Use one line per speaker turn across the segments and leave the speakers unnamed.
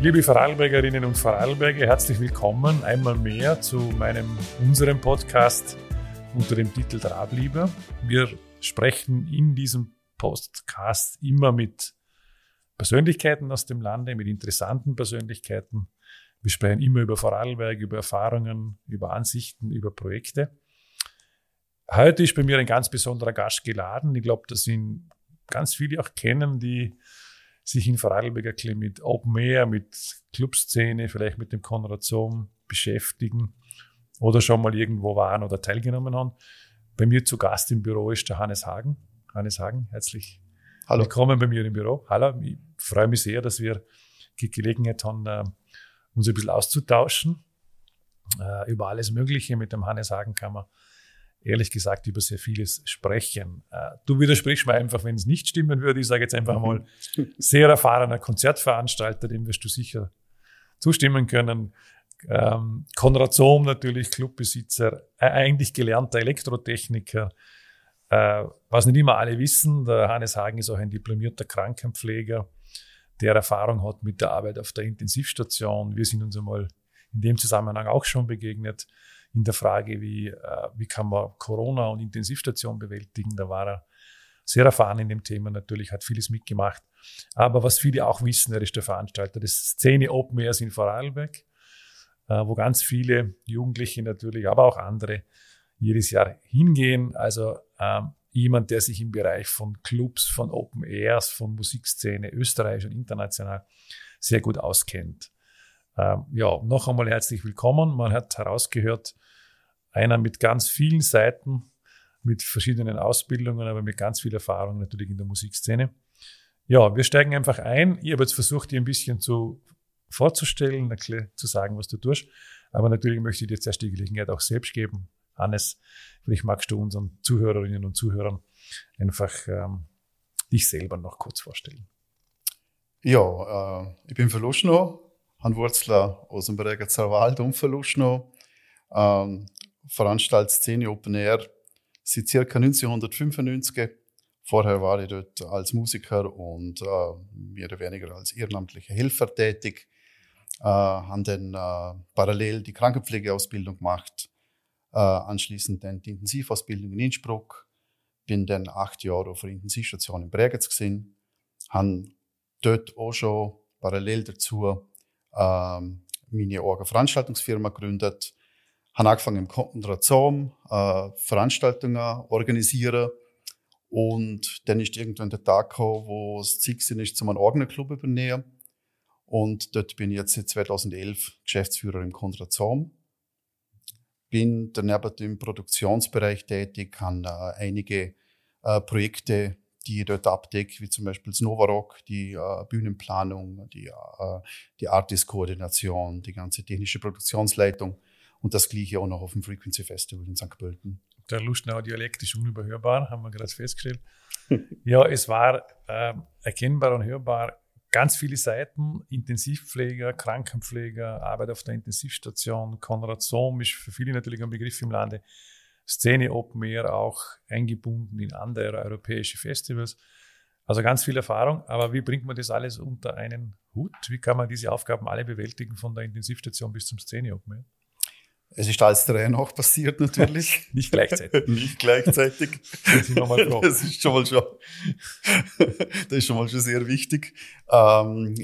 Liebe Vorarlbergerinnen und Vorarlberger, herzlich willkommen einmal mehr zu meinem, unserem Podcast unter dem Titel Trablieber. Wir sprechen in diesem Podcast immer mit Persönlichkeiten aus dem Lande, mit interessanten Persönlichkeiten. Wir sprechen immer über Vorarlberg, über Erfahrungen, über Ansichten, über Projekte. Heute ist bei mir ein ganz besonderer Gast geladen. Ich glaube, dass ihn ganz viele auch kennen, die sich in Vorarlberg ein mit Open Air, mit Clubszene, vielleicht mit dem Konrad Sohm beschäftigen oder schon mal irgendwo waren oder teilgenommen haben. Bei mir zu Gast im Büro ist der Hannes Hagen. Hannes Hagen, herzlich Hallo. willkommen bei mir im Büro. Hallo, ich freue mich sehr, dass wir die Gelegenheit haben, äh, uns ein bisschen auszutauschen äh, über alles Mögliche. Mit dem Hannes Hagen kann man ehrlich gesagt über sehr vieles sprechen. Äh, du widersprichst mir einfach, wenn es nicht stimmen würde. Ich sage jetzt einfach mal, sehr erfahrener Konzertveranstalter, dem wirst du sicher zustimmen können. Ähm, Konrad Sohm natürlich, Clubbesitzer, eigentlich gelernter Elektrotechniker. Äh, was nicht immer alle wissen, der Hannes Hagen ist auch ein diplomierter Krankenpfleger, der Erfahrung hat mit der Arbeit auf der Intensivstation. Wir sind uns einmal in dem Zusammenhang auch schon begegnet in der Frage, wie, äh, wie kann man Corona und Intensivstation bewältigen. Da war er sehr erfahren in dem Thema natürlich, hat vieles mitgemacht. Aber was viele auch wissen, er ist der Veranstalter des Szene Open Airs in Vorarlberg, äh, wo ganz viele Jugendliche natürlich, aber auch andere jedes Jahr hingehen. Also ähm, jemand, der sich im Bereich von Clubs, von Open Airs, von Musikszene, österreichisch und international sehr gut auskennt. Ähm, ja, noch einmal herzlich willkommen. Man hat herausgehört, einer mit ganz vielen Seiten, mit verschiedenen Ausbildungen, aber mit ganz viel Erfahrung natürlich in der Musikszene. Ja, wir steigen einfach ein. Ich habe jetzt versucht, dir ein bisschen zu vorzustellen, zu sagen, was du tust. Aber natürlich möchte ich dir zuerst die Gelegenheit auch selbst geben. Hannes, vielleicht magst du unseren Zuhörerinnen und Zuhörern einfach ähm, dich selber noch kurz vorstellen.
Ja, äh, ich bin Verluschno, habe Wurzeln aus dem Bregenzer Wald und Verluschno. Ähm, veranstaltet Szene Open Air seit circa 1995. Vorher war ich dort als Musiker und äh, mehr oder weniger als ehrenamtlicher Helfer tätig. Äh, haben dann äh, parallel die Krankenpflegeausbildung gemacht, äh, anschließend dann die Intensivausbildung in Innsbruck. Bin dann acht Jahre auf der Intensivstation in Bregenz gesehen, haben dort auch schon parallel dazu ähm, meine eigene Veranstaltungsfirma gegründet, habe angefangen im Konzentration, äh, Veranstaltungen organisieren und dann ist irgendwann der Tag gekommen, wo es Ziel ist, zum einen eigenen Club übernehmen. Und dort bin ich jetzt seit 2011 Geschäftsführer im Konzentration. Bin daneben im Produktionsbereich tätig, habe äh, einige äh, Projekte, die ich dort abdecke, wie zum Beispiel das Novarock, die äh, Bühnenplanung, die, äh, die Artist-Koordination, die ganze technische Produktionsleitung und das gleiche auch noch auf dem Frequency Festival in St. Pölten.
Der Luschnauer Dialekt ist unüberhörbar, haben wir gerade festgestellt. ja, es war äh, erkennbar und hörbar ganz viele Seiten, Intensivpfleger, Krankenpfleger, Arbeit auf der Intensivstation, Konrad Sohm ist für viele natürlich ein Begriff im Lande, Szene Open Air auch eingebunden in andere europäische Festivals. Also ganz viel Erfahrung, aber wie bringt man das alles unter einen Hut? Wie kann man diese Aufgaben alle bewältigen von der Intensivstation bis zum Szene Open Air?
Es ist alles drei noch passiert natürlich.
Nicht gleichzeitig.
Nicht gleichzeitig. das ist schon mal schon, das ist schon mal schon sehr wichtig. Ähm,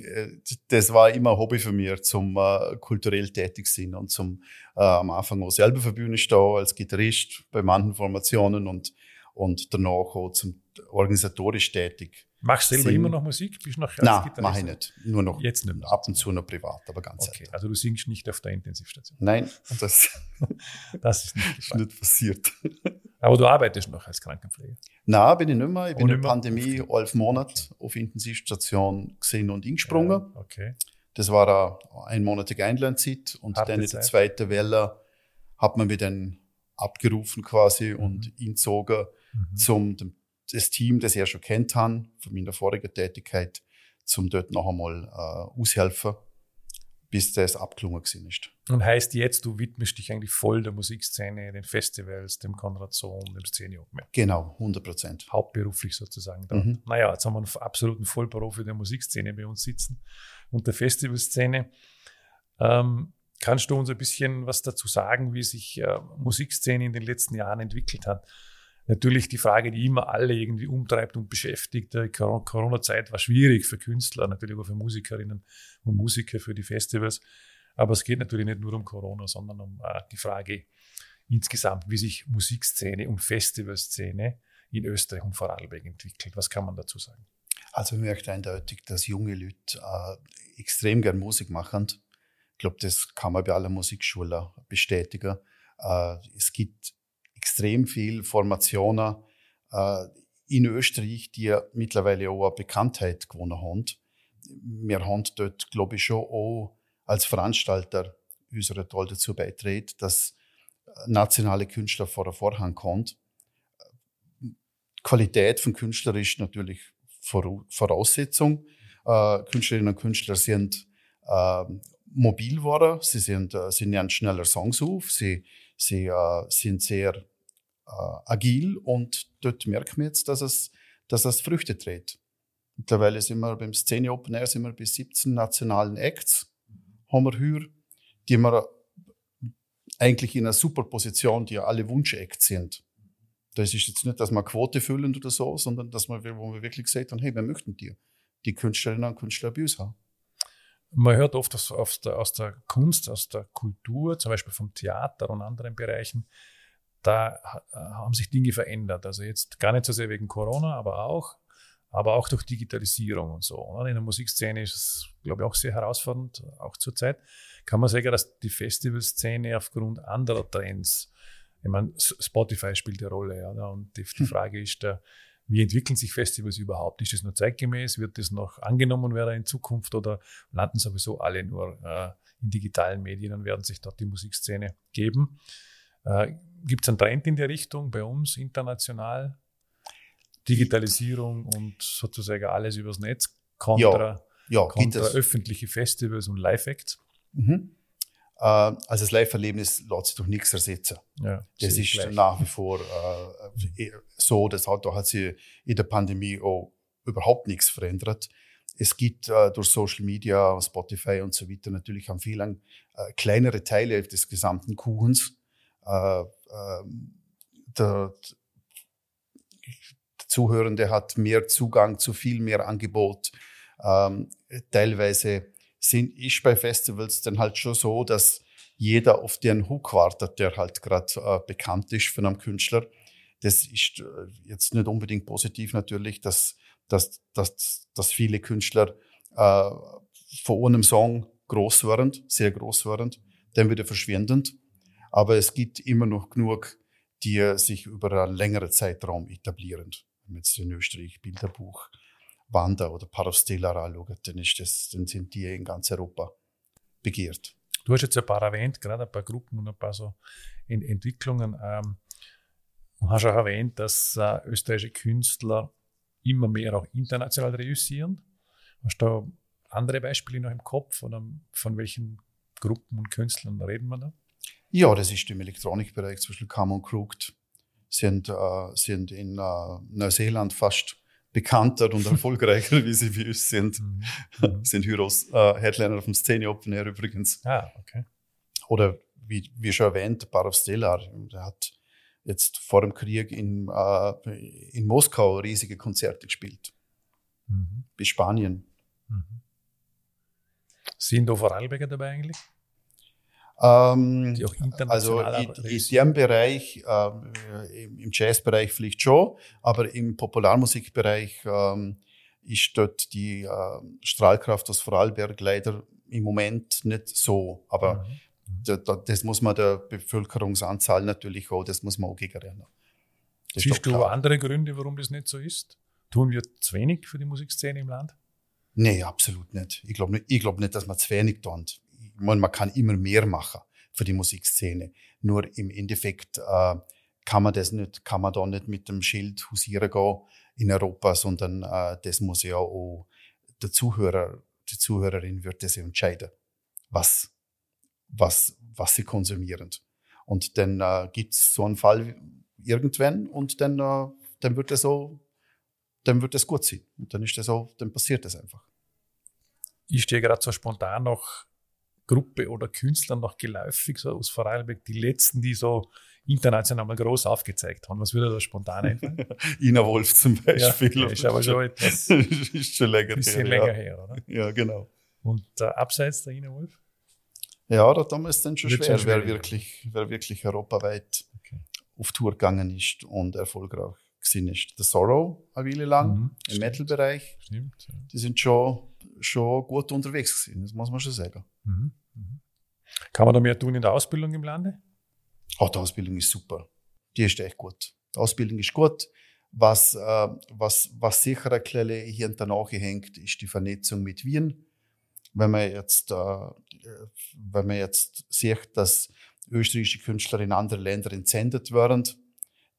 das war immer ein Hobby für mich, zum äh, kulturell tätig sein und zum äh, am Anfang auch selber für Bühne stehen als Gitarrist bei manchen Formationen und und danach auch zum organisatorisch tätig.
Machst du selber immer noch Musik?
Bist noch Nein, mache ich nicht. Nur noch
Jetzt nicht mehr.
ab und zu noch privat, aber ganz
Okay, also du singst nicht auf der Intensivstation?
Nein, das,
das ist nicht,
ist nicht passiert.
Aber du arbeitest noch als Krankenpfleger?
Nein, bin ich nicht mehr. Ich bin in der Pandemie elf Monate auf Intensivstation gesehen und eingesprungen. Ja,
okay.
Das war eine einmonatige Einlernzeit und Harte dann in der zweiten Welle hat man mich dann abgerufen quasi mhm. und einzogen mhm. zum das Team, das ja schon kennt habe, von meiner vorigen Tätigkeit, zum dort noch einmal äh, aushelfen. bis das abgelungen ist.
Und heißt jetzt, du widmest dich eigentlich voll der Musikszene, den Festivals, dem Konrad Sohn, dem Szene
Genau, 100 Prozent.
Hauptberuflich sozusagen. Mhm. Naja, jetzt haben wir einen absoluten Vollprofi der Musikszene bei uns sitzen und der Festivalszene. Ähm, kannst du uns ein bisschen was dazu sagen, wie sich äh, Musikszene in den letzten Jahren entwickelt hat? Natürlich die Frage, die immer alle irgendwie umtreibt und beschäftigt. Die Corona-Zeit war schwierig für Künstler, natürlich auch für Musikerinnen und Musiker, für die Festivals. Aber es geht natürlich nicht nur um Corona, sondern um äh, die Frage insgesamt, wie sich Musikszene und Festivalszene in Österreich und Vorarlberg entwickelt. Was kann man dazu sagen?
Also ich merke eindeutig, dass junge Leute äh, extrem gern Musik machen. Ich glaube, das kann man bei aller Musikschule bestätigen. Äh, es gibt extrem viel Formationen äh, in Österreich, die mittlerweile auch eine Bekanntheit gewonnen haben. Wir haben dort, glaube ich, schon auch als Veranstalter unsere Toll dazu beitreten, dass nationale Künstler vor der Vorhang kommen. Qualität von Künstlern ist natürlich Voraussetzung. Äh, Künstlerinnen und Künstler sind äh, mobil geworden, sie, sind, äh, sie nehmen schneller Songs auf, sie, sie äh, sind sehr agil und dort merken wir jetzt, dass es, dass es Früchte trägt. Mittlerweile sind wir beim Szene Open Air sind wir bis 17 nationalen Acts, haben wir hier, die wir eigentlich in einer super Position, die ja alle Wunsch-Acts sind. Das ist jetzt nicht, dass wir Quote füllen oder so, sondern dass wir, wo wir wirklich gesagt haben, hey, wir möchten dir die Künstlerinnen und Künstler bei uns haben.
Man hört oft aus, der, aus der Kunst, aus der Kultur, zum Beispiel vom Theater und anderen Bereichen, da äh, haben sich Dinge verändert. Also jetzt gar nicht so sehr wegen Corona, aber auch, aber auch durch Digitalisierung und so. In der Musikszene ist es, glaube ich, auch sehr herausfordernd, auch zurzeit. Kann man sagen, dass die Festivalszene aufgrund anderer Trends, ich meine, Spotify spielt eine Rolle, ja, und die, die hm. Frage ist da, wie entwickeln sich Festivals überhaupt? Ist das nur zeitgemäß? Wird das noch angenommen werden in Zukunft oder landen sowieso alle nur äh, in digitalen Medien und werden sich dort die Musikszene geben? Äh, Gibt es einen Trend in die Richtung bei uns international? Digitalisierung und sozusagen alles übers Netz kontra, ja, ja, kontra öffentliche Festivals und Live-Acts?
Mhm. Äh, also das Live-Erlebnis lässt sich durch nichts ersetzen. Ja, das ist gleich. nach wie vor äh, so, das hat, da hat sich in der Pandemie auch überhaupt nichts verändert. Es gibt äh, durch Social Media, Spotify und so weiter natürlich an vielen äh, kleinere Teile des gesamten Kuchens, äh, ähm, der, der Zuhörende hat mehr Zugang zu viel mehr Angebot. Ähm, teilweise sind ich bei Festivals dann halt schon so, dass jeder auf den Hook wartet, der halt gerade äh, bekannt ist von einem Künstler. Das ist äh, jetzt nicht unbedingt positiv natürlich, dass, dass, dass, dass viele Künstler äh, von einem Song groß werden, sehr groß werden, dann wieder verschwindend. Aber es gibt immer noch genug, die sich über einen längeren Zeitraum etablieren. Wenn man jetzt in Österreich Bilderbuch, Wander oder Parostella anschaut, dann, ist das, dann sind die in ganz Europa begehrt.
Du hast jetzt ein paar erwähnt, gerade ein paar Gruppen und ein paar so Entwicklungen. Ähm, du hast auch erwähnt, dass äh, österreichische Künstler immer mehr auch international reüssieren. Hast du da andere Beispiele noch im Kopf oder von welchen Gruppen und Künstlern reden wir da?
Ja, das ist im Elektronikbereich, zum Beispiel Common Crooked, sind, äh, sind in äh, Neuseeland fast bekannter und erfolgreicher, wie sie wie uns sind. Mhm. sind Heroes, äh, Headliner auf dem Szene Open Air übrigens.
Ah, okay.
Oder wie, wie schon erwähnt, Barov Stellar, der hat jetzt vor dem Krieg in, äh, in Moskau riesige Konzerte gespielt. Mhm. Bis Spanien. Mhm.
Sind da Vorarlberger dabei eigentlich?
Ähm, also in, dem Bereich, äh, im Jazzbereich vielleicht schon, aber im Popularmusikbereich ähm, ist dort die äh, Strahlkraft aus Vorarlberg leider im Moment nicht so. Aber mhm. da, da, das muss man der Bevölkerungsanzahl natürlich auch, das muss man auch gegenrennen.
Siehst du andere Gründe, warum das nicht so ist? Tun wir zu wenig für die Musikszene im Land?
Nee, absolut nicht. Ich glaube nicht, ich glaub nicht, dass wir zu wenig tun man, man kann immer mehr machen für die Musikszene. Nur im Endeffekt äh, kann man das nicht, kann man da nicht mit dem Schild husieren gehen in Europa, sondern äh, das muss ja auch der Zuhörer, die Zuhörerin wird das entscheiden, was, was, was sie konsumieren. Und dann äh, gibt es so einen Fall irgendwann und dann, äh, dann wird es so, dann wird es gut sein. Und dann ist das so, dann passiert das einfach.
Ich stehe gerade so spontan noch Gruppe oder Künstler noch geläufig, so aus Vorarlberg, die letzten, die so international mal groß aufgezeigt haben. Was würde da spontan einfallen?
Ina Wolf zum Beispiel.
Ja, ist aber schon etwas.
ist schon länger
bisschen
her.
länger
ja.
her, oder?
Ja, genau.
Und äh, abseits der Ina Wolf?
Ja, da damals dann schon
Wird
schwer,
schon
wer wirklich, wer wirklich europaweit
Okay.
auf Tour gegangen ist und erfolgreich gewesen ist. The Sorrow, eine Weile lang,
Mhm,
im. Metal-Bereich.
Stimmt. Ja.
Die sind schon, schon gut unterwegs gewesen, das muss man schon sagen.
Mhm. Mhm. Kann man da mehr tun in der Ausbildung im Lande?
Oh, die Ausbildung ist super. Die ist echt gut. Die Ausbildung ist gut. Was, äh, was, was sicher ein kleines hier und danach hängt, ist die Vernetzung mit Wien. Wenn man jetzt, äh, wenn man jetzt sieht, dass österreichische Künstler in andere Länder entsendet werden,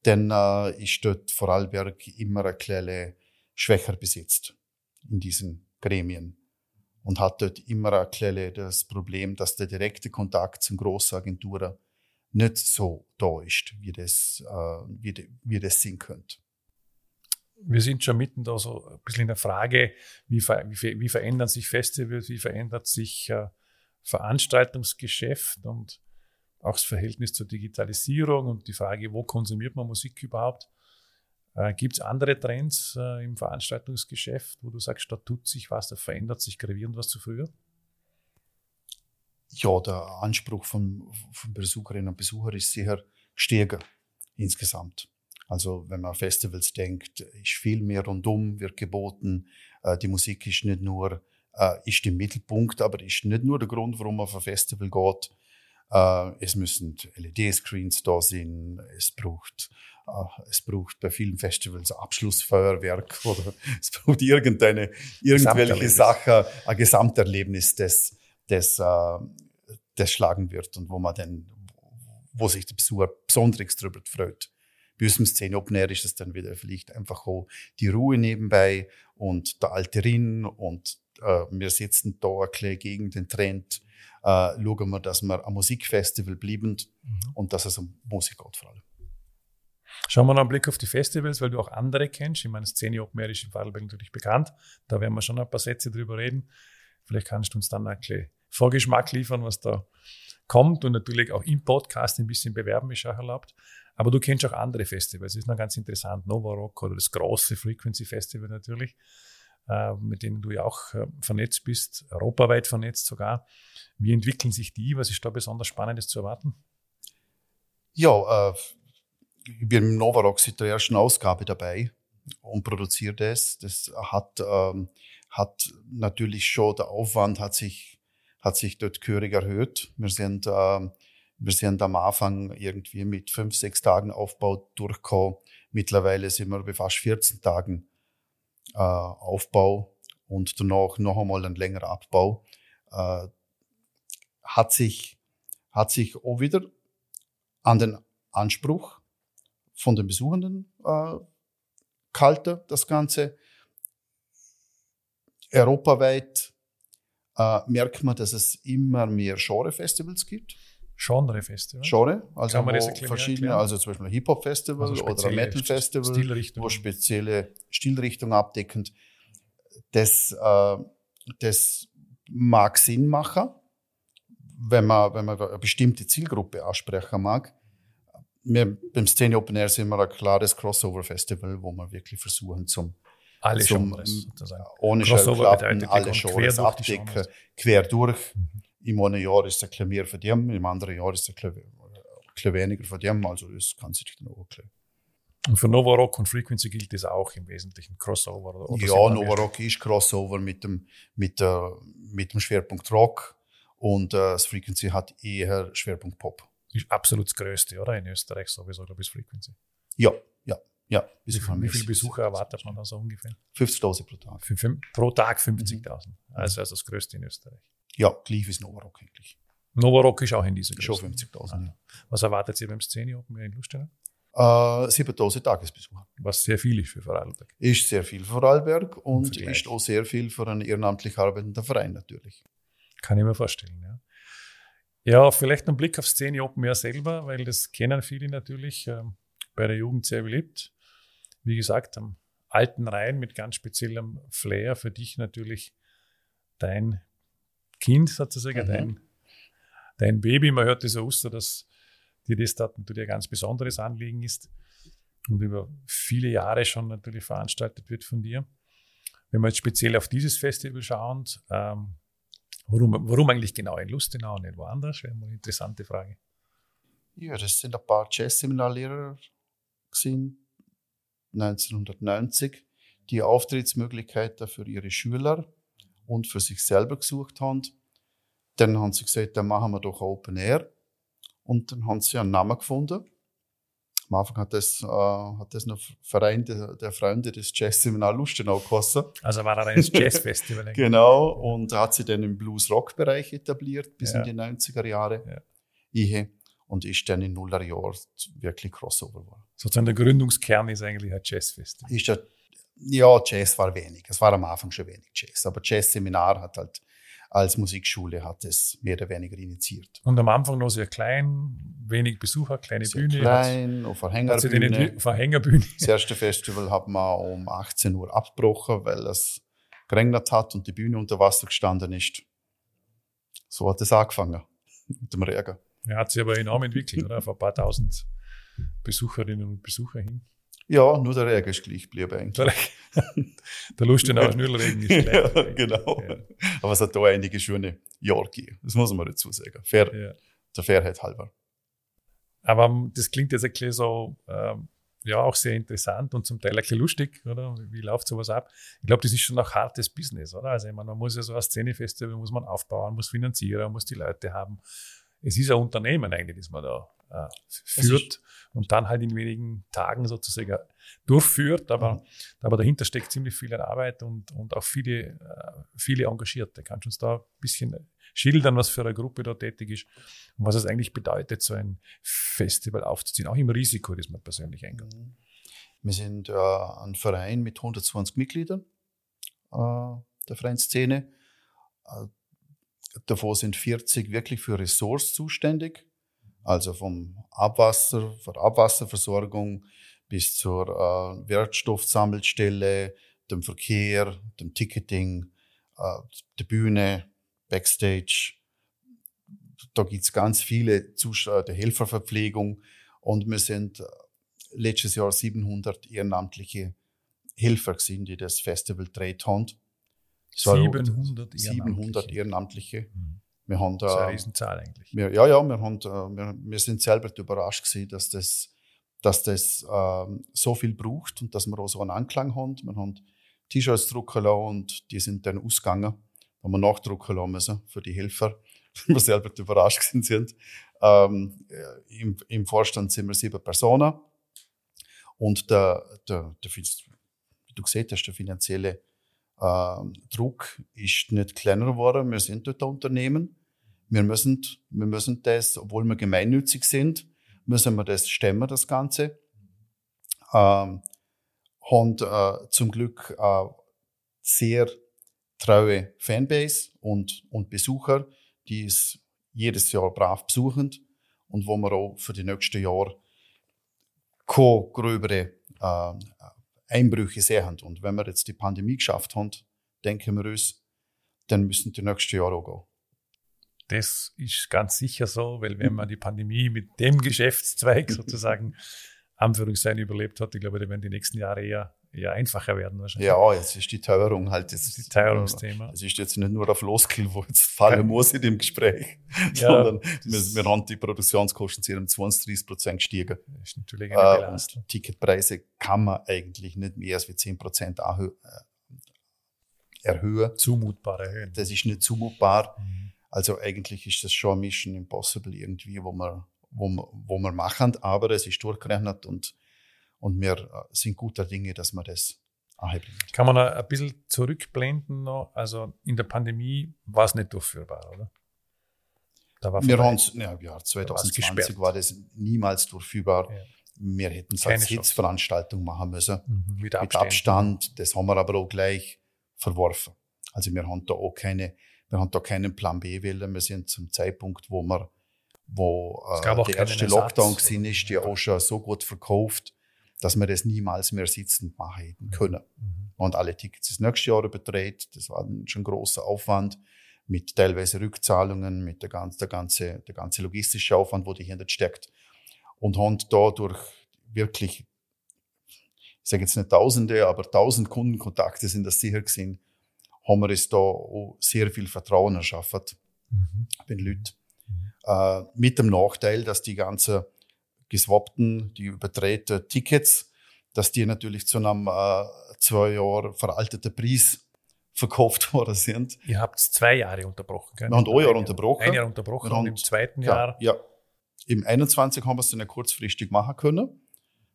dann äh, ist dort Vorarlberg immer ein kleines schwächer besetzt in diesen Gremien und hat dort immer ein das Problem, dass der direkte Kontakt zu grossen nicht so da ist, wie das, äh, wie, wie das sein könnte.
Wir sind schon mitten da so ein bisschen in der Frage, wie, ver wie, wie verändern sich Festivals, wie verändert sich äh, Veranstaltungsgeschäft und auch das Verhältnis zur Digitalisierung und die Frage, wo konsumiert man Musik überhaupt? Äh, Gibt es andere Trends äh, im Veranstaltungsgeschäft, wo du sagst, da tut sich was, da verändert sich gravierend was zu früher?
Ja, der Anspruch von, von Besucherinnen und Besuchern ist sicher gestiegen insgesamt. Also wenn man an Festivals denkt, ist viel mehr rundum, wird geboten. Äh, die Musik ist nicht nur ist im Mittelpunkt, aber ist nicht nur der Grund, warum man auf ein Festival geht. Es müssen LED-Screens da sein. Es braucht es braucht bei vielen Festivals ein Abschlussfeuerwerk oder es braucht irgendeine irgendwelche
Gesamterlebnis.
Sache, ein Gesamterlebnis, das das, äh, das schlagen wird und wo man dann, wo sich der Besucher besonders darüber freut. Im Szene Open Air ist es dann wieder vielleicht einfach auch die Ruhe nebenbei und der alte Rin und äh, wir sitzen da ein bisschen gegen den Trend, äh, schauen wir, dass wir am Musikfestival bleiben und dass es um Musik geht vor allem.
Schauen wir noch einen Blick auf die Festivals, weil du auch andere kennst. Ich meine, Szene Open ist in Vorarlberg natürlich bekannt. Da werden wir schon ein paar Sätze drüber reden. Vielleicht kannst du uns dann ein bisschen Vorgeschmack liefern, was da kommt und natürlich auch im Podcast ein bisschen bewerben, ist auch erlaubt. Aber du kennst auch andere Festivals. Das ist noch ganz interessant. Nova Rock oder das große Frequency Festival natürlich, äh, mit denen du ja auch äh, vernetzt bist, europaweit vernetzt sogar. Wie entwickeln sich die? Was ist da besonders Spannendes zu erwarten?
Ja, äh, ich bin im Novarock seit der ersten Ausgabe dabei und produziere das. Das hat, ähm, hat natürlich schon, der Aufwand hat sich, hat sich dort gehörig erhöht. Wir sind, ähm, wir sind am Anfang irgendwie mit fünf, sechs Tagen Aufbau durchgekommen. Mittlerweile sind wir bei fast 14 Tagen äh, Aufbau und danach noch einmal ein längerer Abbau. Äh, hat sich, hat sich auch wieder an den Anspruch von den Besuchenden äh, gehalten, das Ganze. Europaweit äh, merkt man, dass es immer mehr Genre-Festivals gibt.
Genre-Festival.
Genre, also verschiedene,
erklären?
also zum Beispiel Hip-Hop-Festival
Also
oder Metal-Festival,
Stilrichtung.
wo spezielle Stilrichtungen abdeckend. Das, äh, das mag Sinn machen, wenn man, wenn man eine bestimmte Zielgruppe ansprechen mag. Wir, beim Szene Open Air sind wir ein klares Crossover-Festival, wo wir wirklich versuchen, zum,
Alle
zum
Genres
ohne
Crossover
Schallplatten alle Genres
quer
abdecken,
Genres.
quer durch. Im einen Jahr ist es ein bisschen mehr von dem, im anderen Jahr ist es ein bisschen, weniger von dem, also das kann sich dann auch bisschen.
Und für Nova Rock und Frequency gilt das auch im Wesentlichen Crossover. Oder,
ja, Nova Rock ist Crossover mit dem, mit, der, mit dem Schwerpunkt Rock und äh, das Frequency hat eher Schwerpunkt Pop.
Ist absolut das Größte, oder? In Österreich sowieso, glaube ich, das Frequency.
Ja, ja, ja.
Wie, viel, wie viele Besucher erwartet man da so ungefähr?
50.000 pro Tag.
Für, pro Tag
Mhm.
50.000. Also, also das Größte in Österreich.
Ja, gleich wie das Nova Rock eigentlich.
Nova Rock ist auch in dieser
Schon
Größe.
50.000. Ja.
Was erwartet ihr beim Szene Open in Lustenau?
Äh, 7.000 Tagesbesucher.
Was sehr viel ist für Vorarlberg.
Ist sehr viel für Vorarlberg und ist auch sehr viel für einen ehrenamtlich arbeitenden Verein natürlich.
Kann ich mir vorstellen, ja. Ja, vielleicht ein Blick auf Szene Open Air selber, weil das kennen viele natürlich, ähm, bei der Jugend sehr beliebt. Wie gesagt, am alten Rhein mit ganz speziellem Flair. Für dich natürlich dein Kind sozusagen, mhm. dein, dein Baby. Man hört das aus, dass dir das dort natürlich ein ganz besonderes Anliegen ist und über viele Jahre schon natürlich veranstaltet wird von dir. Wenn wir jetzt speziell auf dieses Festival schauen, ähm, warum, warum eigentlich genau in Lustenau und nicht woanders? Wäre mal eine interessante Frage.
Ja, das sind ein paar Jazz-Seminarlehrer 1990, die Auftrittsmöglichkeiten für ihre Schüler und für sich selber gesucht haben. Dann haben sie gesagt, dann machen wir doch Open Air. Und dann haben sie einen Namen gefunden. Am Anfang hat das, äh, hat das noch Verein der, der Freunde des Jazz-Seminar Lustenau geheißen.
Also war er ein Jazzfestival.
genau. Und hat sich dann im Blues-Rock-Bereich etabliert bis ja. in die 90er Jahre. Ja. Ich und ist dann in Nuller Jahren wirklich Crossover geworden.
Sozusagen der Gründungskern ist eigentlich ein Jazzfestival.
Ist der, ja, Jazz war wenig. Es war am Anfang schon wenig Jazz. Aber Jazz-Seminar hat halt als Musikschule hat es mehr oder weniger initiiert.
Und am Anfang noch sehr klein, wenig Besucher, kleine
sehr
Bühne.
Klein, auf Verhängerbühne.
Auf Verhängerbühne.
Das erste Festival hat man um 18 Uhr abgebrochen, weil es geregnet hat und die Bühne unter Wasser gestanden ist. So hat es angefangen mit dem Regen.
Er hat sich aber enorm entwickelt, oder? Auf ein paar tausend Besucherinnen und Besucher hin.
Ja, nur der Regen ist gleich geblieben eigentlich.
der Lustenauer Schnürregen ist gleich.
ja, genau. Ja. Aber es hat da einige schöne Jahre gegeben. Das muss man dazu sagen. Fair, ja. Der Fairheit halber.
Aber das klingt jetzt ein bisschen so, ähm, ja, auch sehr interessant und zum Teil ein bisschen lustig, oder? Wie läuft sowas ab? Ich glaube, das ist schon auch hartes Business, oder? Also, ich meine, man muss ja so ein Szenefestival muss man aufbauen, muss finanzieren, muss die Leute haben. Es ist ein Unternehmen eigentlich, das man da äh, führt und dann halt in wenigen Tagen sozusagen durchführt. Aber, mhm. aber dahinter steckt ziemlich viel Arbeit und, und auch viele, äh, viele Engagierte. Kannst du uns da ein bisschen schildern, was für eine Gruppe da tätig ist und was es eigentlich bedeutet, so ein Festival aufzuziehen, auch im Risiko, das man persönlich eingeht. Mhm.
Wir sind äh, ein Verein mit 120 Mitgliedern äh, der Vereinsszene. Äh, davon sind 40 wirklich für Ressorts zuständig also vom Abwasser, von Abwasserversorgung bis zur äh, Wertstoffsammelstelle, dem Verkehr, dem Ticketing, äh, der Bühne, Backstage. Da gibt's ganz viele Zuschauer, der Helferverpflegung und wir sind äh, letztes Jahr 700 ehrenamtliche Helfer gewesen, die das Festival dreht haben.
700 Ehrenamtliche.
700 Ehrenamtliche. Mhm.
Wir haben da, das ist eine Riesenzahl eigentlich.
Wir, ja, ja, wir, haben, wir, wir sind selber überrascht gewesen, dass das, dass das ähm, so viel braucht und dass wir auch so einen Anklang haben. Wir haben T-Shirts drucken lassen und die sind dann ausgegangen. Haben wir nachdrucken lassen müssen für die Helfer, wir selber überrascht sind. Ähm, im, Im Vorstand sind wir sieben Personen und der, der, der, wie du gesehen hast, der finanzielle äh, Druck ist nicht kleiner geworden. Wir sind dort ein Unternehmen. Wir müssen, wir müssen das, obwohl wir gemeinnützig sind, müssen wir das stemmen, das Ganze. Ähm, und äh, zum Glück äh, sehr treue Fanbase und, und Besucher, die es jedes Jahr brav besuchen und wo wir auch für die nächsten Jahre keine gröbere Einbrüche sehen. Und wenn wir jetzt die Pandemie geschafft haben, denken wir uns, dann müssen die nächsten Jahre auch gehen.
Das ist ganz sicher so, weil wenn man die Pandemie mit dem Geschäftszweig sozusagen Anführungszeichen überlebt hat, ich glaube, da werden die nächsten Jahre eher, eher einfacher werden wahrscheinlich.
Ja, jetzt ist die Teuerung halt.
Das ist die Teuerungsthema.
Es ist jetzt nicht nur auf Loskill, wo jetzt fallen muss in dem Gespräch, ja, sondern wir, wir, haben die Produktionskosten sind um 20, 30 Prozent gestiegen. Das ist natürlich eine äh, Belastung. Äh, Ticketpreise kann man eigentlich nicht mehr als 10 Prozent äh, erhöhen.
Zumutbar erhöhen.
Das ist nicht zumutbar. Mhm. Also eigentlich ist das schon Mission Impossible irgendwie, wo man wo, wo wir machen, aber es ist durchgerechnet und, und wir äh, sind guter Dinge, dass wir das anhebeln.
Kann man ein bisschen zurückblenden noch? Also in der Pandemie war es nicht durchführbar, oder?
Da war wir haben ja, im Jahr 2020 war das niemals durchführbar. Ja. Wir hätten es als Hitzveranstaltung machen müssen. Mhm, mit, Abstand. mit Abstand. Das haben wir aber auch gleich verworfen. Also wir haben da auch keine, wir haben da keinen Plan B wählen. Wir sind zum Zeitpunkt, wo wir wo äh, der erste Lockdown gesehen ist, die auch schon so gut verkauft, dass wir das niemals mehr sitzend machen hätten können. Mhm. Und alle Tickets das nächste Jahr überdreht. Das war schon ein großer Aufwand mit teilweise Rückzahlungen, mit der ganze, der ganze, der ganze logistische Aufwand, wo die hinter steckt. Und haben dadurch wirklich, ich sage jetzt nicht Tausende, aber tausend Kundenkontakte sind das sicher gewesen, haben wir es da auch sehr viel Vertrauen erschaffen mhm. den Leuten. Mhm. Äh, mit dem Nachteil, dass die ganzen geswappten, die überdrehten Tickets, dass die natürlich zu einem äh, zwei Jahre veralteten Preis verkauft worden sind.
Ihr habt zwei Jahre unterbrochen,
gell? Wir haben ein Jahr unterbrochen.
Ein Jahr unterbrochen und, und im zweiten Jahr.
Ja, ja. Im 21 haben wir es dann ja kurzfristig machen können.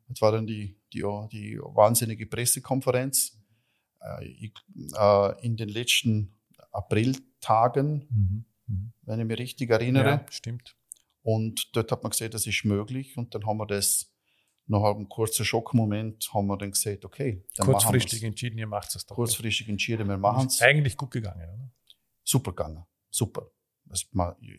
Das war dann die, die, die wahnsinnige Pressekonferenz. Äh, ich, äh, in den letzten Apriltagen, mhm. Mhm. wenn ich mich richtig erinnere. Ja,
stimmt.
Und dort hat man gesehen, das ist möglich. Und dann haben wir das nach einem kurzen Schockmoment haben wir dann gesagt, okay, dann
Kurzfristig entschieden, ihr macht es
doch. Kurzfristig entschieden, wir machen es.
Eigentlich gut gegangen, oder?
Super gegangen, super. Es,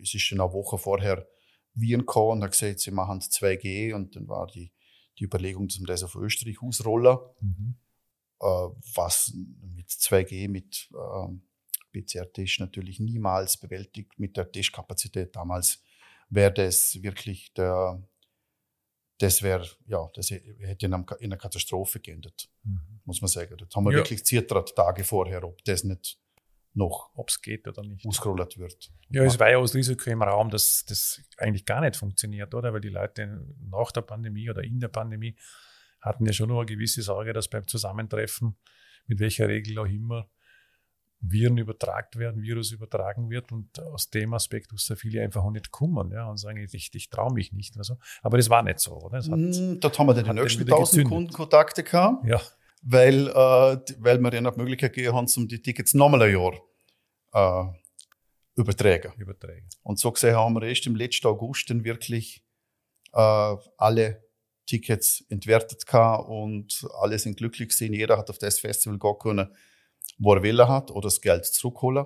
es ist schon eine Woche vorher Wien gekommen und hat gesagt, sie machen 2G und dann war die, die Überlegung, dass wir das auf Österreich ausrollen. Mhm. Äh, was mit 2G, mit äh, PCR-Test natürlich niemals bewältigt mit der Testkapazität damals wäre das wirklich der, das wäre, ja, das hätte in, einer Katastrophe geendet, mhm. muss man sagen. Das haben wir ja. wirklich zittert Tage vorher, ob das nicht noch
ob es geht oder nicht.
ausgerollt wird.
Ja, es war ja das Risiko im Raum, dass das eigentlich gar nicht funktioniert, oder? Weil die Leute nach der Pandemie oder in der Pandemie hatten ja schon noch eine gewisse Sorge, dass beim Zusammentreffen, mit welcher Regel auch immer, Viren übertragen werden, Virus übertragen wird und aus dem Aspekt muss viele einfach auch nicht kommen ja, und sagen, ich, ich traue mich nicht oder so. Aber das war nicht so, oder? Das
hat, mm, Dort haben wir dann die nächsten 1000 Kundenkontakte gehabt,
ja.
weil, äh, weil wir dann auch die Möglichkeit gegeben haben, um die Tickets nochmal ein Jahr äh, übertragen.
übertragen.
Und so gesehen haben wir erst im letzten August dann wirklich äh, alle Tickets entwertet gehabt und alle sind glücklich gewesen. Jeder hat auf das Festival gehen können wo er Wille hat oder das Geld zurückholen,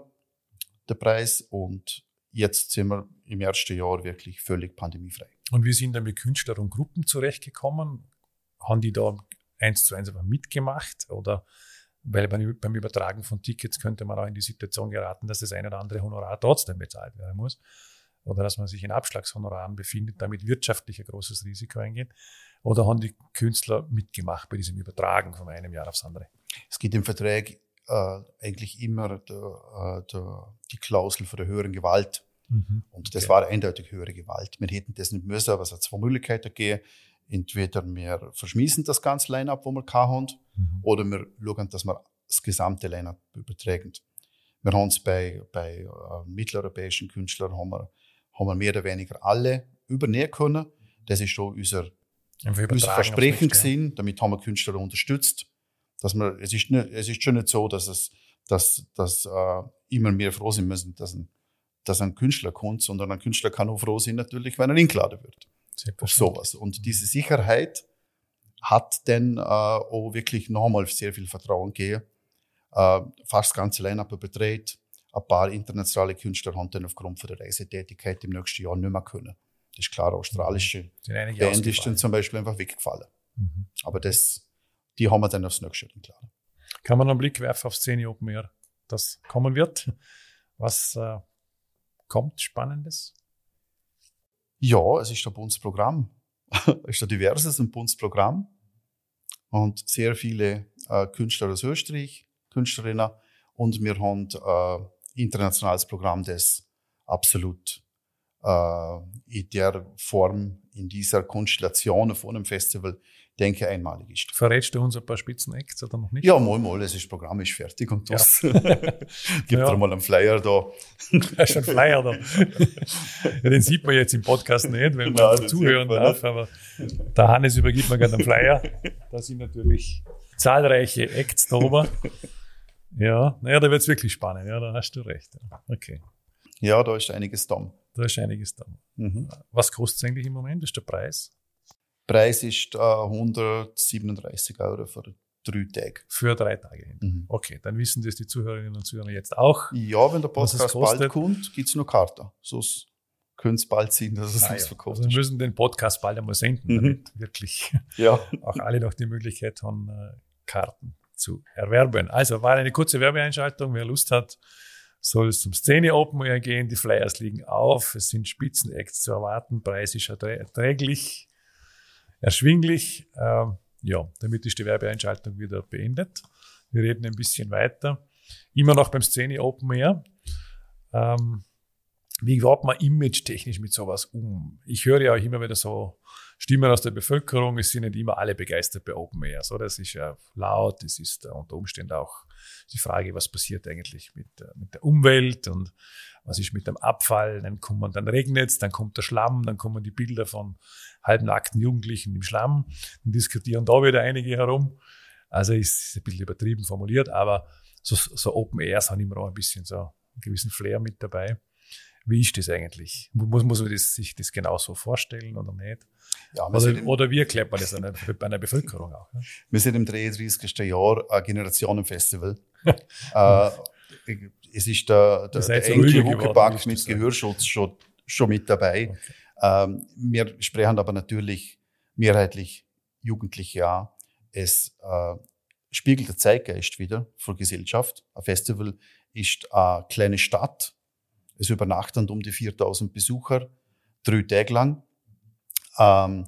der Preis. Und jetzt sind wir im ersten Jahr wirklich völlig pandemiefrei.
Und wie sind dann mit Künstlern und Gruppen zurechtgekommen? Haben die da eins zu eins einfach mitgemacht oder weil beim Übertragen von Tickets könnte man auch in die Situation geraten, dass das eine oder andere Honorar trotzdem bezahlt werden muss oder dass man sich in Abschlagshonoraren befindet, damit wirtschaftlich ein großes Risiko eingeht? Oder haben die Künstler mitgemacht bei diesem Übertragen von einem Jahr aufs andere?
Es gibt im Vertrag äh, eigentlich immer der, äh, der, die Klausel für die höheren Gewalt. Mhm. Und das okay. war eindeutig höhere Gewalt. Wir hätten das nicht müssen, aber es hat zwei Möglichkeiten gegeben. Entweder wir verschmissen das ganze Line-Up, wo wir haben, mhm. oder wir schauen, dass wir das gesamte Line-Up übertragen. Wir haben es bei, bei äh, mitteleuropäischen Künstlern haben wir, haben wir mehr oder weniger alle übernehmen können. Das ist schon unser, unser Versprechen gewesen. Damit haben wir Künstler unterstützt dass man, es ist, nicht, es ist schon nicht so, dass es, dass, dass äh, immer mehr froh sein müssen, dass ein, dass ein Künstler kommt, sondern ein Künstler kann auch froh sein natürlich, wenn er eingeladen wird. Auf sowas. Und diese Sicherheit hat dann äh, auch wirklich nochmal sehr viel Vertrauen gegeben. Äh, fast das ganze Line-Up überdreht. Ein paar internationale Künstler haben dann aufgrund von der Reisetätigkeit im nächsten Jahr nicht mehr können. Das ist klar, australische Band ist dann zum Beispiel einfach weggefallen. Mhm. Aber das die haben wir dann aufs nächste Jahr klar.
Kann man einen Blick werfen auf Szene Open Air, das kommen wird? Was äh, kommt Spannendes?
Ja, es ist ein buntes Programm. es ist ein diverses und buntes Programm. Und sehr viele äh, Künstler aus Österreich, Künstlerinnen. Und wir haben ein äh, internationales Programm, das absolut äh, in der Form, in dieser Konstellation auf einem Festival denke, einmalig ist.
Verrätst du uns ein paar Spitzenacts oder noch nicht?
Ja, mal, mal, das ist Programm ist fertig und das. Ja. Gibt ja. dir mal einen Flyer da.
Hast du einen Flyer da? ja, den sieht man jetzt im Podcast nicht, wenn man Nein, zuhören darf, aber der Hannes übergibt mir gerade einen Flyer. Da sind natürlich zahlreiche Acts da oben. Ja, naja, da wird es wirklich spannend, ja, da hast du recht. Okay.
Ja, da ist einiges da.
Da ist einiges da. Mhm. Was kostet es eigentlich im Moment? Ist der Preis?
Preis ist äh, 137 Euro für drei Tage.
Für drei Tage. Mhm. Okay, dann wissen das die Zuhörerinnen und Zuhörer jetzt auch.
Ja, wenn der Podcast bald kommt, gibt es noch Karten. Sonst könnte es bald sein, dass es
ah,
ausverkauft
ja. also Wir müssen den Podcast bald einmal senden, mhm. damit wirklich
ja.
auch alle noch die Möglichkeit haben, äh, Karten zu erwerben. Also war eine kurze Werbeeinschaltung. Wer Lust hat, soll es zum Szene Open Air gehen. Die Flyers liegen auf. Es sind Spitzenacts zu erwarten. Preis ist erträglich, erschwinglich. Ähm, ja, damit ist die Werbeeinschaltung wieder beendet. Wir reden ein bisschen weiter. Immer noch beim Szene Open Air. Ähm, wie geht man image-technisch mit sowas um? Ich höre ja auch immer wieder so Stimmen aus der Bevölkerung, es sind nicht immer alle begeistert bei Open Air. So, das ist ja laut, es ist unter Umständen auch die Frage, was passiert eigentlich mit, mit der Umwelt und was ist mit dem Abfall, dann kommt dann regnet es, dann kommt der Schlamm, dann kommen die Bilder von halbnackten Jugendlichen im Schlamm, dann diskutieren da wieder einige herum. Also ist ein bisschen übertrieben formuliert, aber so, so Open Airs haben immer auch ein bisschen so einen gewissen Flair mit dabei. Wie ist das eigentlich? Muss, muss man das, sich das genau so vorstellen oder nicht? Ja, oder, im, oder, wie erklärt man das einer, bei einer Bevölkerung auch? Ja?
Wir sind im 33. Jahr ein Generationenfestival. äh, es ist der, der, der Enkel mit Gehörschutz schon, schon mit dabei. Okay. Ähm, wir sprechen aber natürlich mehrheitlich Jugendliche an. Es äh, spiegelt der Zeitgeist wieder für Gesellschaft. Ein Festival ist eine kleine Stadt. Es übernachten um die 4000 Besucher, drei Tage lang. Ähm,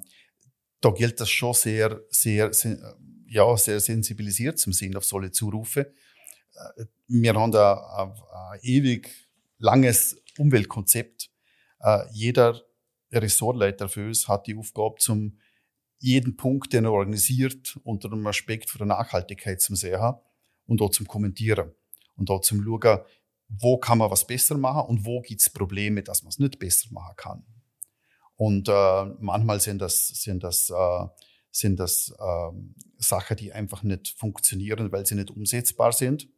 da gilt das schon sehr, sehr, sehr, ja, sehr sensibilisiert zum Sinn auf solche Zurufe. Äh, wir haben da ein, ein ewig langes Umweltkonzept. Äh, jeder Ressortleiter für uns hat die Aufgabe, zum jeden Punkt, den er organisiert, unter dem Aspekt von der Nachhaltigkeit zum sehen und dort zum Kommentieren und dort zum schauen, wo kann man was besser machen und wo gibt es Probleme, dass man es nicht besser machen kann. Und äh, manchmal sind das, sind das, äh, sind das äh, Sachen, die einfach nicht funktionieren, weil sie nicht umsetzbar sind.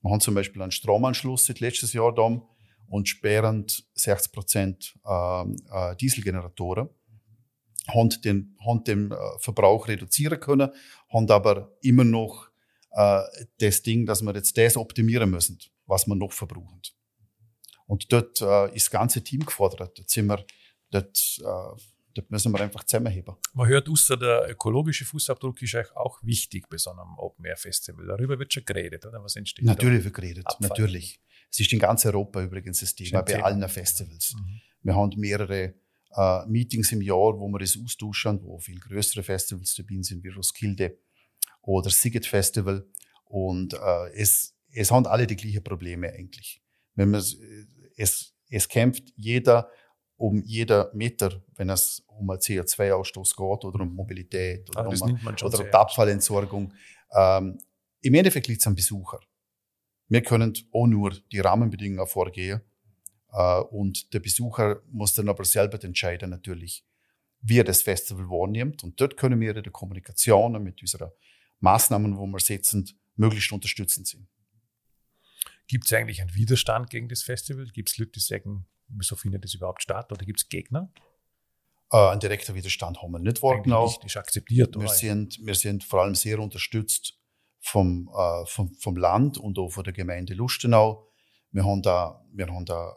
Wir haben zum Beispiel einen Stromanschluss seit letztes Jahr da und sperren 60 Prozent äh, äh, Dieselgeneratoren. Haben den, haben den äh, Verbrauch reduzieren können, haben aber immer noch äh, das Ding, dass wir jetzt das optimieren müssen, was wir noch verbrauchen. Und dort äh, ist das ganze Team gefordert. Dort sind wir, dort, äh, dort müssen wir einfach zusammenheben.
Man hört, außer der ökologische Fußabdruck ist euch auch wichtig bei so einem Open Air Festival. Darüber wird schon geredet, oder? Was
entsteht Natürlich wird geredet, Abfall. natürlich. Es ist in ganz Europa übrigens das Thema, bei allen Festivals. Mhm. Wir haben mehrere äh, Meetings im Jahr, wo wir das austauschen, wo viel größere Festivals dabei sind, wie Roskilde oder Siget Festival. Und äh, es, es haben alle die gleichen Probleme eigentlich. Wenn man, es, es kämpft jeder um jeder Meter, wenn es um einen CO2-Ausstoß geht oder um Mobilität oder, ah, um, oder um Abfallentsorgung. Ähm, Im Endeffekt liegt es am Besucher. Wir können auch nur die Rahmenbedingungen vorgehen äh, und der Besucher muss dann aber selber entscheiden natürlich, wie er das Festival wahrnimmt. Und dort können wir in der Kommunikation mit unseren Maßnahmen, wo wir setzen, möglichst unterstützend sind.
Gibt es eigentlich einen Widerstand gegen das Festival? Gibt es Leute, die sagen, wieso findet das überhaupt statt? Oder gibt es Gegner?
Äh, ein direkter Widerstand haben wir nicht
wahrgenommen. Ist akzeptiert.
Wir sind, wir sind vor allem sehr unterstützt vom, äh, vom, vom Land und auch von der Gemeinde Lustenau. Wir haben da, wir haben da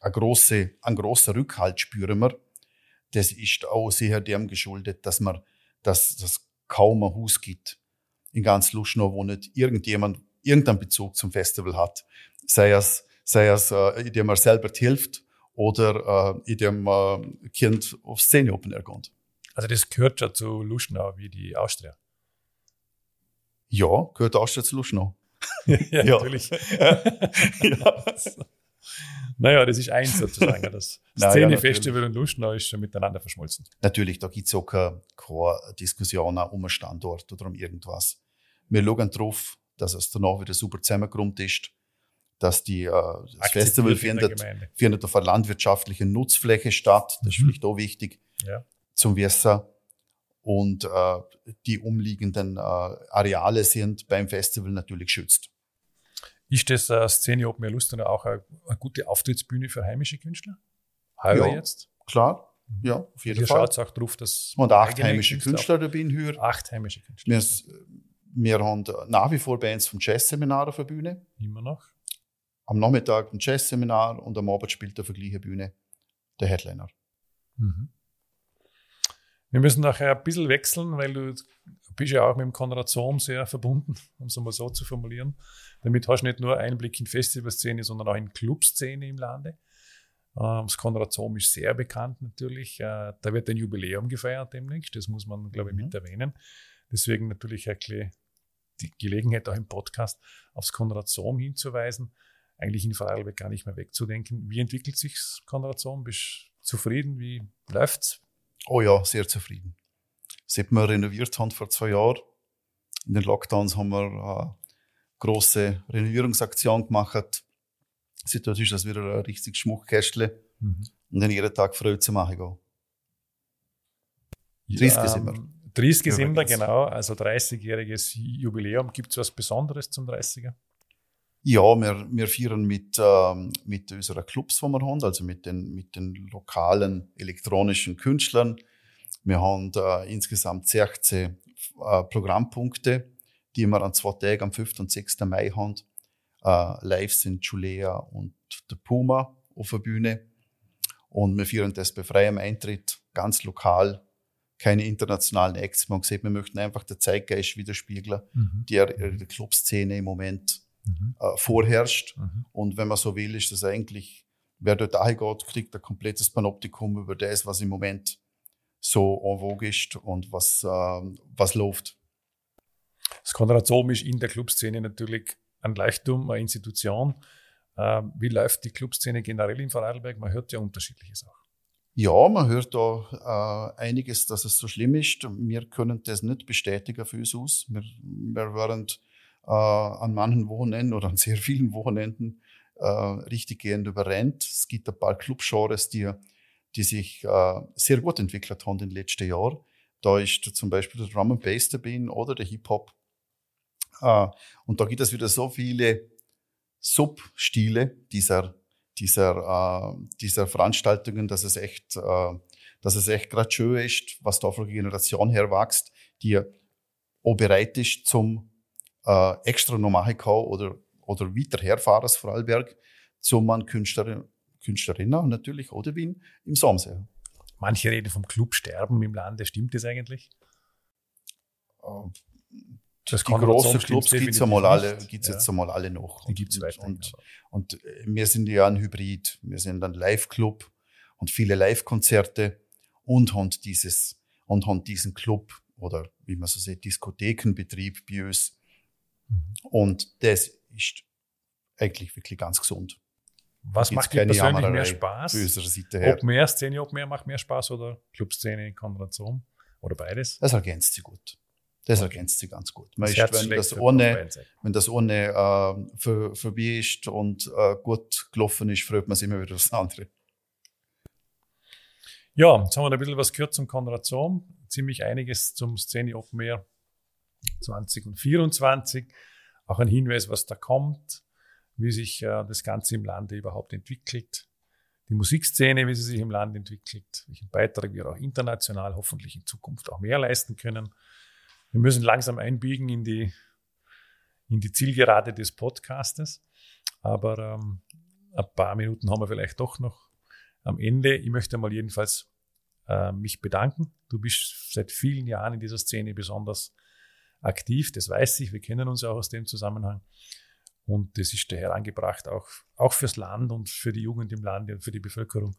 eine grosse, einen grossen Rückhalt spüren wir. Das ist auch sehr dem geschuldet, dass man, dass das kaum ein Haus gibt in ganz Lustenau, wo nicht irgendjemand irgendeinen Bezug zum Festival hat. Sei es, sei es, äh, indem er selber hilft oder äh, indem äh, Kind auf Szene Open Air.
Also das gehört ja zu Lustenau wie die Austria.
Ja, gehört Austria zu Lustenau.
ja, ja, natürlich. ja. Naja, das ist eins sozusagen. Das Szenefestival ja, und Lustenau ist schon miteinander verschmolzen.
Natürlich, da gibt es auch keine, keine Diskussion um einen Standort oder um irgendwas. Wir schauen darauf, dass es danach wieder super zusammengeräumt ist, dass die, äh, das Festival findet, findet auf einer landwirtschaftlichen Nutzfläche statt. Das ist mhm. vielleicht auch wichtig ja. zum Wissen. Und äh, die umliegenden äh, Areale sind beim Festival natürlich geschützt.
Ist das äh, Szene Open Air Lust auch eine, eine, gute Auftrittsbühne für heimische Künstler? Heuer
ja, jetzt? Klar, mhm. ja,
auf jeden Hier Fall. schaut auch drauf, dass.
Und acht heimische Künstler dabei hier.
Acht heimische Künstler.
Wir, wir haben nach wie vor Bands vom Jazzseminar auf der Bühne.
Immer noch.
am Nachmittag ein Jazz-Seminar und am Abend spielt auf der gleichen Bühne der Headliner. Mhm.
Wir müssen nachher ein bisschen wechseln, weil du bist ja auch mit dem Konrad Sohm sehr verbunden, um es mal so zu formulieren. Damit hast du nicht nur Einblick in Festivalszene, sondern auch in Clubszene im Lande. Ähm, das Konrad Sohm ist sehr bekannt natürlich. Äh, da wird ein Jubiläum gefeiert demnächst. Das muss man, glaube ich, mit mhm. erwähnen. Deswegen natürlich ein die Gelegenheit auch im Podcast aufs Konrad Sohm hinzuweisen. Eigentlich in Vorarlberg gar nicht mehr wegzudenken. Wie entwickelt sich Konrad Sohm? Bist du zufrieden? Wie läuft's?
Oh ja, sehr zufrieden. Seit wir renoviert haben vor zwei Jahren, in den Lockdowns haben wir eine große Renovierungsaktion gemacht. Seitdem ist das wieder ein richtig Schmuckkästle. Mhm. Und dann jeden Tag Freude zu machen gehen.
30 ja, sind wir. 30 sind wir, genau. Also 30-jähriges Jubiläum. Gibt es was Besonderes zum 30er?
Ja, wir, wir feiern mit, ähm, mit unseren Clubs, die wir haben, also mit den, mit den lokalen elektronischen Künstlern. Wir haben äh, insgesamt 16 äh, Programmpunkte, die wir an zwei Tagen, am 5. und 6. Mai haben. Äh, live sind Julea und der Puma auf der Bühne. Und wir feiern das bei freiem Eintritt, ganz lokal, keine internationalen Acts. Man sieht, wir möchten einfach den Zeitgeist widerspiegeln, mhm. die der Clubszene im Moment mhm. äh, vorherrscht. Mhm. Und wenn man so will, ist das eigentlich, wer dort geht, kriegt ein komplettes Panoptikum über das, was im Moment so en vogue ist und was, äh, was läuft.
Das Konrad Sohm ist in der Clubszene natürlich ein Leuchtturm, eine Institution. Ähm, wie läuft die Clubszene generell in Vorarlberg? Man hört ja unterschiedliches auch.
Ja, man hört da äh, einiges, dass es so schlimm ist. Wir können das nicht bestätigen für uns aus. Wir, wir werden äh, an manchen Wochenenden oder an sehr vielen Wochenenden äh, richtig gehend überrennt. Es gibt ein paar Clubgenres, die, die sich äh, sehr gut entwickelt haben in den letzten Jahren. Da ist zum Beispiel der Drum and Bass dabei oder der Hip-Hop. Äh, und da gibt es wieder so viele Substile dieser, dieser, äh, dieser Veranstaltungen, dass es echt, äh, dass es echt gerade schön ist, was da von der Generation her wächst, die auch bereit ist zum äh, extra machen kann oder, oder weiter herfahren als Vorarlberg, zum man Künstler, Künstlerinnen natürlich oder Wien im Samsee.
Manche reden vom Clubsterben im Lande. Stimmt das eigentlich?
Äh, das die großen Clubs gibt es einmal alle, gibt's ja. jetzt einmal alle noch. Die gibt's weiter. Und, und, und wir sind ja ein Hybrid. Wir sind ein Live-Club und viele Live-Konzerte und haben dieses, und haben diesen Club oder wie man so sieht, Diskothekenbetrieb bei uns Mhm. Und das ist eigentlich wirklich ganz gesund.
Was macht dir persönlich mehr Spaß? Ob mehr Szene, ob mehr macht mehr Spaß oder Clubszene, Konversation oder beides?
Das ergänzt sich gut. Das okay. ergänzt sich ganz gut. Man ist, wenn, das ohne, wenn das ohne äh, für, vorbei ist und äh, gut gelaufen ist, freut man sich immer wieder aufs andere.
Ja, jetzt haben wir ein bisschen was gehört zum Konrad Sohm. Ziemlich einiges zum Szene Open Air 20 und 24. Auch ein Hinweis, was da kommt, wie sich äh, das Ganze im Lande überhaupt entwickelt. Die Musikszene, wie sie sich im Land entwickelt, welchen Beitrag wir auch international hoffentlich in Zukunft auch mehr leisten können. Wir müssen langsam einbiegen in die, in die Zielgerade des Podcastes. Aber ähm, ein paar Minuten haben wir vielleicht doch noch am Ende. Ich möchte mal jedenfalls äh, mich bedanken. Du bist seit vielen Jahren in dieser Szene besonders aktiv, das weiß ich, wir kennen uns auch aus dem Zusammenhang. Und das ist daher angebracht, auch, auch fürs Land und für die Jugend im Land und für die Bevölkerung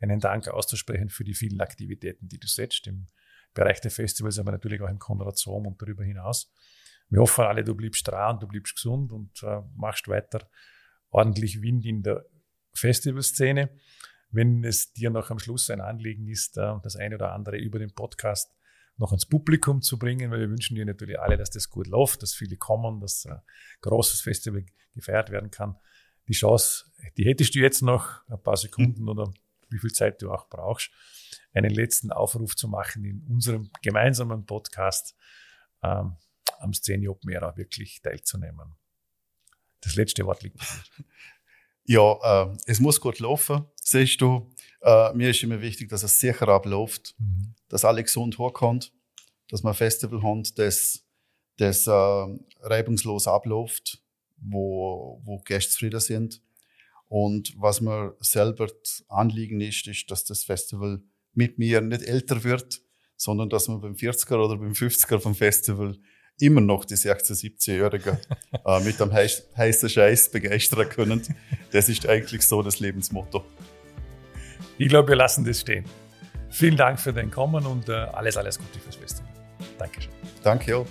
einen Dank auszusprechen für die vielen Aktivitäten, die du setzt im Bereich der Festivals, aber natürlich auch im Konrad Sohm und darüber hinaus. Wir hoffen alle, du bleibst dran, du bleibst gesund und äh, machst weiter ordentlich Wind in der Festivalszene. Wenn es dir noch am Schluss ein Anliegen ist, äh, das eine oder andere über den Podcast noch ans Publikum zu bringen, weil wir wünschen dir natürlich alle, dass das gut läuft, dass viele kommen, dass ein großes Festival gefeiert werden kann. Die Chance, die hättest du jetzt noch ein paar Sekunden mhm. oder wie viel Zeit du auch brauchst, einen letzten Aufruf zu machen in unserem gemeinsamen Podcast ähm, am Szene Open Air wirklich teilzunehmen. Das letzte Wort liegt bei dir.
Ja, äh, es muss gut laufen, siehst du. Äh, mir ist immer wichtig, dass es sicher abläuft, mhm. dass alle gesund hochkommen, dass wir ein Festival haben, das, das äh, reibungslos abläuft, wo, wo Gäste zufrieden sind. Und was mir selber Anliegen ist, ist, dass das Festival mit mir nicht älter wird, sondern dass man beim 40er oder beim 50er vom Festival immer noch die 16-, 17-Jährigen äh, mit dem heiß, heißen Scheiß begeistern können. Das ist eigentlich so das Lebensmotto.
Ich glaube, wir lassen das stehen. Vielen Dank für dein Kommen und äh, alles, alles Gute fürs Festival. Dankeschön.
Danke auch.